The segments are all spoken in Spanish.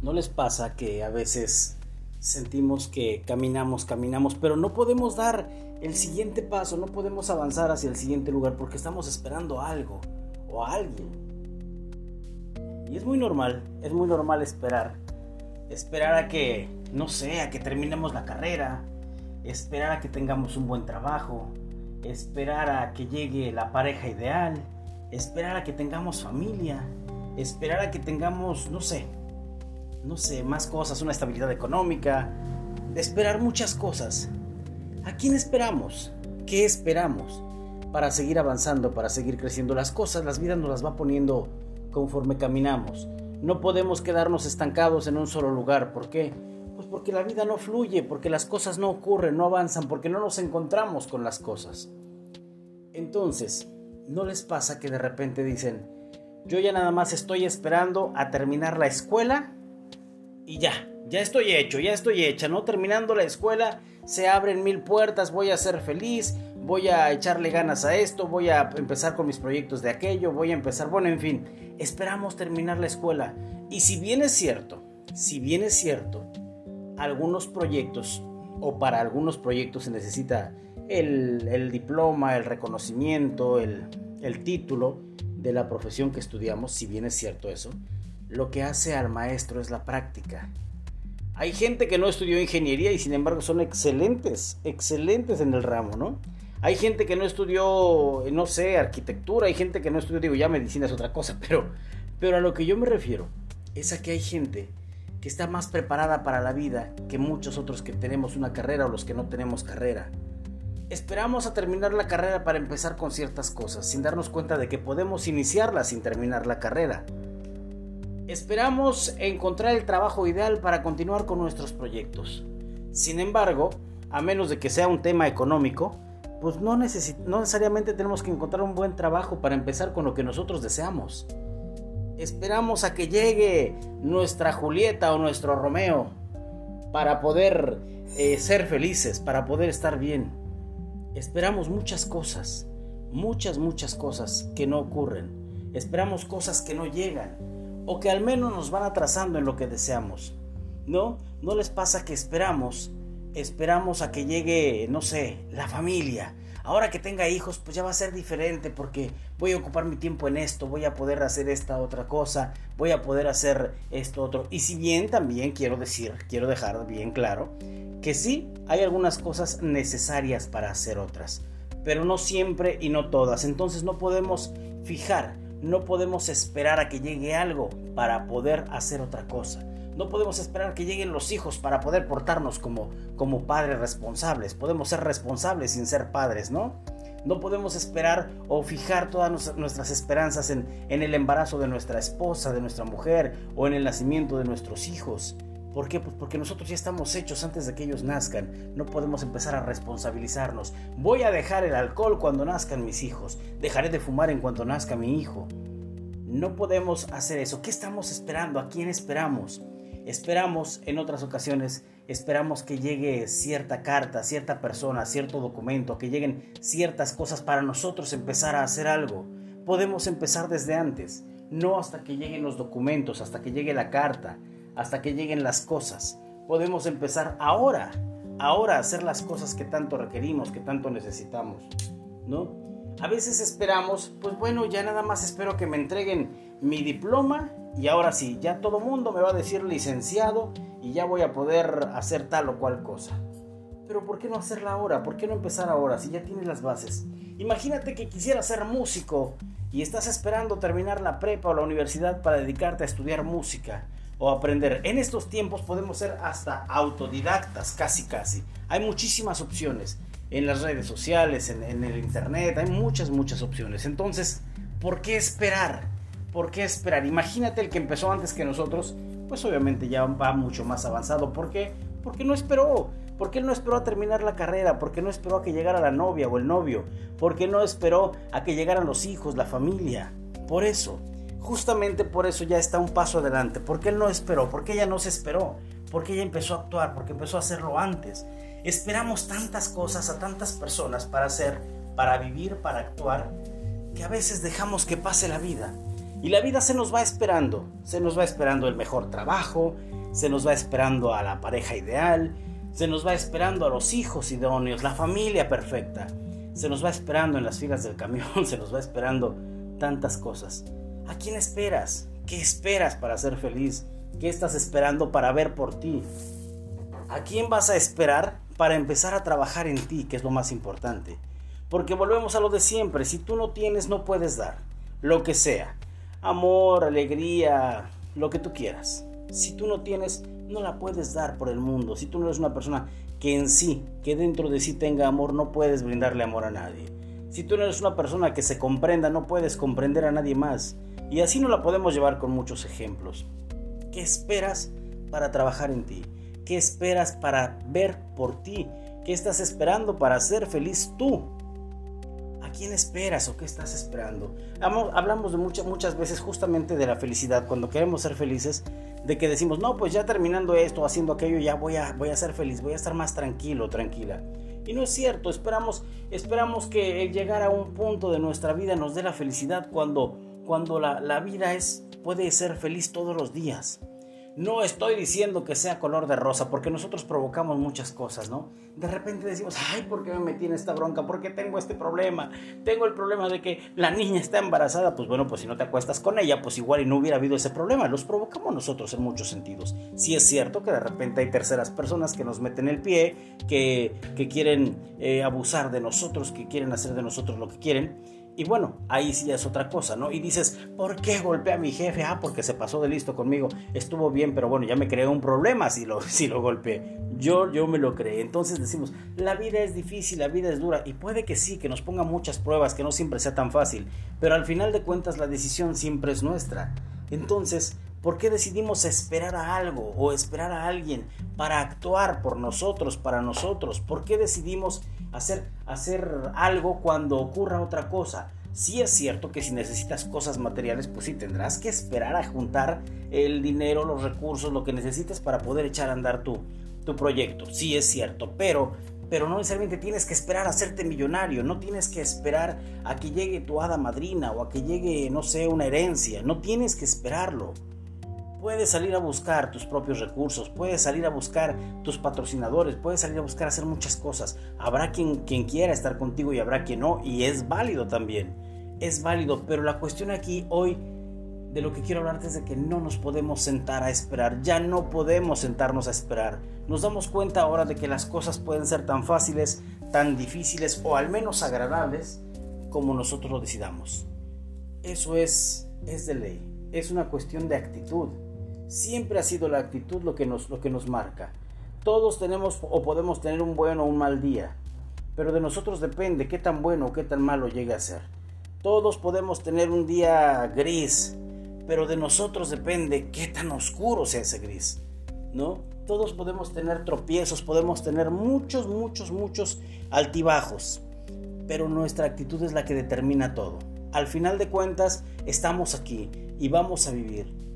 ¿No les pasa que a veces sentimos que caminamos, caminamos, pero no podemos dar el siguiente paso, no podemos avanzar hacia el siguiente lugar porque estamos esperando algo o a alguien? Y es muy normal, es muy normal esperar. Esperar a que, no sé, a que terminemos la carrera, esperar a que tengamos un buen trabajo, esperar a que llegue la pareja ideal, esperar a que tengamos familia, esperar a que tengamos, no sé, no sé, más cosas, una estabilidad económica, esperar muchas cosas. ¿A quién esperamos? ¿Qué esperamos? Para seguir avanzando, para seguir creciendo las cosas, las vidas nos las va poniendo conforme caminamos. No podemos quedarnos estancados en un solo lugar. ¿Por qué? Pues porque la vida no fluye, porque las cosas no ocurren, no avanzan, porque no nos encontramos con las cosas. Entonces, ¿no les pasa que de repente dicen, yo ya nada más estoy esperando a terminar la escuela y ya, ya estoy hecho, ya estoy hecha, ¿no? Terminando la escuela, se abren mil puertas, voy a ser feliz, voy a echarle ganas a esto, voy a empezar con mis proyectos de aquello, voy a empezar, bueno, en fin, esperamos terminar la escuela. Y si bien es cierto, si bien es cierto, algunos proyectos, o para algunos proyectos se necesita el, diploma, el reconocimiento, el, el título de la profesión que estudiamos, si bien es cierto eso, lo que hace al maestro es la práctica. Hay gente que no estudió ingeniería y sin embargo son excelentes, excelentes en el ramo, ¿no? Hay gente que no estudió, no sé, arquitectura, hay gente que no estudió, digo, ya medicina es otra cosa, pero, pero a lo que yo me refiero es a que hay gente que está más preparada para la vida que muchos otros que tenemos una carrera o los que no tenemos carrera. Esperamos a terminar la carrera para empezar con ciertas cosas, sin darnos cuenta de que podemos iniciarla sin terminar la carrera. Esperamos encontrar el trabajo ideal para continuar con nuestros proyectos. Sin embargo, a menos de que sea un tema económico, pues no, no, necesariamente tenemos que encontrar un buen trabajo para empezar con lo que nosotros deseamos. Esperamos a que llegue nuestra Julieta o nuestro Romeo para poder eh, ser felices, para poder estar bien. Esperamos muchas cosas, muchas, muchas cosas que no ocurren. Esperamos cosas que no llegan o que al menos nos van atrasando en lo que deseamos. ¿No? ¿No les pasa que esperamos, esperamos a que llegue, no sé, la familia? Ahora que tenga hijos, pues ya va a ser diferente porque voy a ocupar mi tiempo en esto, voy a poder hacer esta otra cosa, voy a poder hacer esto otro. Y si bien también quiero decir, quiero dejar bien claro, que sí, hay algunas cosas necesarias para hacer otras, pero no siempre y no todas. Entonces no podemos fijar no podemos esperar a que llegue algo para poder hacer otra cosa. No podemos esperar que lleguen los hijos para poder portarnos como, como padres responsables. Podemos ser responsables sin ser padres, ¿no? No podemos esperar o fijar todas nuestras esperanzas en, en el embarazo de nuestra esposa, de nuestra mujer o en el nacimiento de nuestros hijos. ¿Por qué? Pues porque nosotros ya estamos hechos antes de que ellos nazcan. No podemos empezar a responsabilizarnos. Voy a dejar el alcohol cuando nazcan mis hijos. Dejaré de fumar en cuanto nazca mi hijo. No podemos hacer eso. ¿Qué estamos esperando? ¿A quién esperamos? Esperamos en otras ocasiones, esperamos que llegue cierta carta, cierta persona, cierto documento, que lleguen ciertas cosas para nosotros empezar a hacer algo. Podemos empezar desde antes, no hasta que lleguen los documentos, hasta que llegue la carta hasta que lleguen las cosas. Podemos empezar ahora, ahora a hacer las cosas que tanto requerimos, que tanto necesitamos, ¿no? A veces esperamos, pues bueno, ya nada más espero que me entreguen mi diploma y ahora sí, ya todo mundo me va a decir licenciado y ya voy a poder hacer tal o cual cosa. Pero ¿por qué no hacerla ahora? ¿Por qué no empezar ahora si ya tienes las bases? Imagínate que quisieras ser músico y estás esperando terminar la prepa o la universidad para dedicarte a estudiar música o aprender. En estos tiempos podemos ser hasta autodidactas, casi casi. Hay muchísimas opciones en las redes sociales, en, el internet, hay muchas, muchas opciones. Entonces, ¿por qué esperar? ¿Por qué esperar? Imagínate el que empezó antes que nosotros, pues obviamente ya va mucho más avanzado. ¿Por qué? Porque no esperó. Porque él no esperó a terminar la carrera, porque no esperó a que llegara la novia o el novio, porque no esperó a que llegaran los hijos, la familia. Por eso, justamente por eso ya está un paso adelante. Porque él no esperó, porque ella no se esperó, porque ella empezó a actuar, porque empezó a hacerlo antes. Esperamos tantas cosas a tantas personas para hacer, para vivir, para actuar, que a veces dejamos que pase la vida. Y la vida se nos va esperando, se nos va esperando el mejor trabajo, se nos va esperando a la pareja ideal, se nos va esperando a los hijos idóneos, la familia perfecta, se nos va esperando en las filas del camión, se nos va esperando tantas cosas. ¿A quién esperas? ¿Qué esperas para ser feliz? ¿Qué estás esperando para ver por ti? ¿A quién vas a esperar para empezar a trabajar en ti, que es lo más importante? Porque volvemos a lo de siempre, si tú no tienes, no puedes dar, lo que sea amor, alegría, lo que tú quieras. Si tú no tienes, no la puedes dar por el mundo. Si tú no eres una persona que en sí, que dentro de sí tenga amor, no puedes brindarle amor a nadie. Si tú no eres una persona que se comprenda, no puedes comprender a nadie más. Y así no la podemos llevar con muchos ejemplos. ¿Qué esperas para trabajar en ti? ¿Qué esperas para ver por ti? ¿Qué estás esperando para ser feliz tú? ¿A quién esperas o qué estás esperando? Hablamos de muchas, muchas veces justamente de la felicidad, cuando queremos ser felices, de que decimos, no, pues ya terminando esto, haciendo aquello, ya voy a, voy a ser feliz, voy a estar más tranquilo, tranquila. Y no es cierto, esperamos, esperamos que el llegar a un punto de nuestra vida nos dé la felicidad cuando, cuando la, la vida es, puede ser feliz todos los días. No estoy diciendo que sea color de rosa, porque nosotros provocamos muchas cosas, ¿no? De repente decimos, ay, ¿por qué me metí en esta bronca? ¿Por qué tengo este problema? Tengo el problema de que la niña está embarazada. Pues bueno, pues si no te acuestas con ella, pues igual y no hubiera habido ese problema. Los provocamos nosotros en muchos sentidos. Sí es cierto que de repente hay terceras personas que nos meten el pie, que, quieren eh, abusar de nosotros, que quieren hacer de nosotros lo que quieren y bueno, ahí sí es otra cosa, ¿no? Y dices, ¿por qué golpeé a mi jefe? Ah, porque se pasó de listo conmigo. Estuvo bien, pero bueno, ya me creé un problema si lo, si lo golpeé. Yo, yo me lo creé. Entonces decimos, la vida es difícil, la vida es dura. Y puede que sí, que nos ponga muchas pruebas, que no siempre sea tan fácil. Pero al final de cuentas la decisión siempre es nuestra. Entonces, ¿por qué decidimos esperar a algo o esperar a alguien para actuar por nosotros, para nosotros? ¿Por qué decidimos hacer, hacer algo cuando ocurra otra cosa? Sí es cierto que si necesitas cosas materiales, pues sí tendrás que esperar a juntar el dinero, los recursos, lo que necesites para poder echar a andar tu, tu proyecto. Sí es cierto, pero pero no necesariamente tienes que esperar a hacerte millonario, no tienes que esperar a que llegue tu hada madrina o a que llegue, no sé, una herencia, no tienes que esperarlo. Puedes salir a buscar tus propios recursos, puedes salir a buscar tus patrocinadores, puedes salir a buscar hacer muchas cosas. Habrá quien, quien quiera estar contigo y habrá quien no, y es válido también. Es válido, pero la cuestión aquí hoy de lo que quiero hablarte es de que no nos podemos sentar a esperar, ya no podemos sentarnos a esperar. Nos damos cuenta ahora de que las cosas pueden ser tan fáciles, tan difíciles o al menos agradables como nosotros lo decidamos. Eso es, es de ley, es una cuestión de actitud. Siempre ha sido la actitud lo que nos, lo que nos marca. Todos tenemos o podemos tener un buen o un mal día, pero de nosotros depende qué tan bueno o qué tan malo llegue a ser. Todos podemos tener un día gris, pero de nosotros depende qué tan oscuro sea ese gris, ¿no? Todos podemos tener tropiezos, podemos tener muchos, muchos, muchos altibajos, pero nuestra actitud es la que determina todo. Al final de cuentas, estamos aquí y vamos a vivir.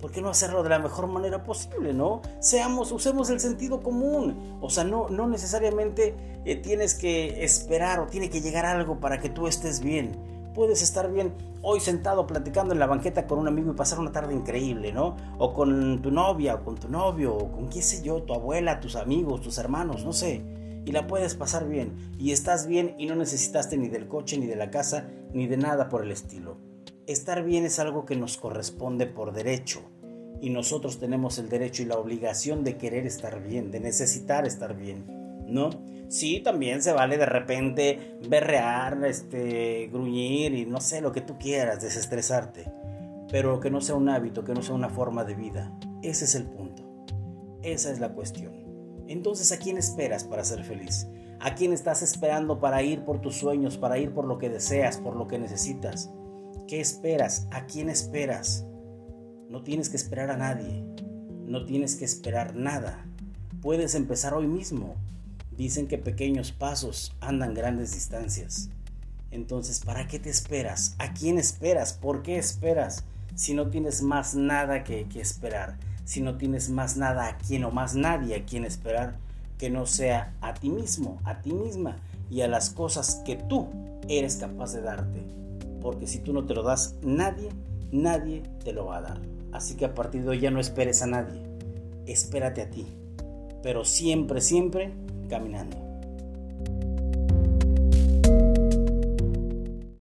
¿Por qué no hacerlo de la mejor manera posible, no? Seamos, usemos el sentido común. O sea, no, no necesariamente eh, tienes que esperar o tiene que llegar algo para que tú estés bien. Puedes estar bien hoy sentado platicando en la banqueta con un amigo y pasar una tarde increíble, ¿no? O con tu novia, o con tu novio, o con qué sé yo, tu abuela, tus amigos, tus hermanos, no sé. Y la puedes pasar bien. Y estás bien y no necesitaste ni del coche, ni de la casa, ni de nada por el estilo estar bien es algo que nos corresponde por derecho y nosotros tenemos el derecho y la obligación de querer estar bien, de necesitar estar bien, ¿no? Sí, también se vale de repente berrear, este, gruñir y no sé, lo que tú quieras, desestresarte, pero que no sea un hábito, que no sea una forma de vida. Ese es el punto. Esa es la cuestión. Entonces, ¿a quién esperas para ser feliz? ¿A quién estás esperando para ir por tus sueños, para ir por lo que deseas, por lo que necesitas? ¿Qué esperas? ¿A quién esperas? No tienes que esperar a nadie. No tienes que esperar nada. Puedes empezar hoy mismo. Dicen que pequeños pasos andan grandes distancias. Entonces, ¿para qué te esperas? ¿A quién esperas? ¿Por qué esperas? Si no tienes más nada que, esperar, si no tienes más nada a quien o más nadie a quien esperar, que no sea a ti mismo, a ti misma y a las cosas que tú eres capaz de darte porque si tú no te lo das, nadie nadie te lo va a dar. Así que a partir de hoy ya no esperes a nadie, espérate a ti, pero siempre, siempre caminando.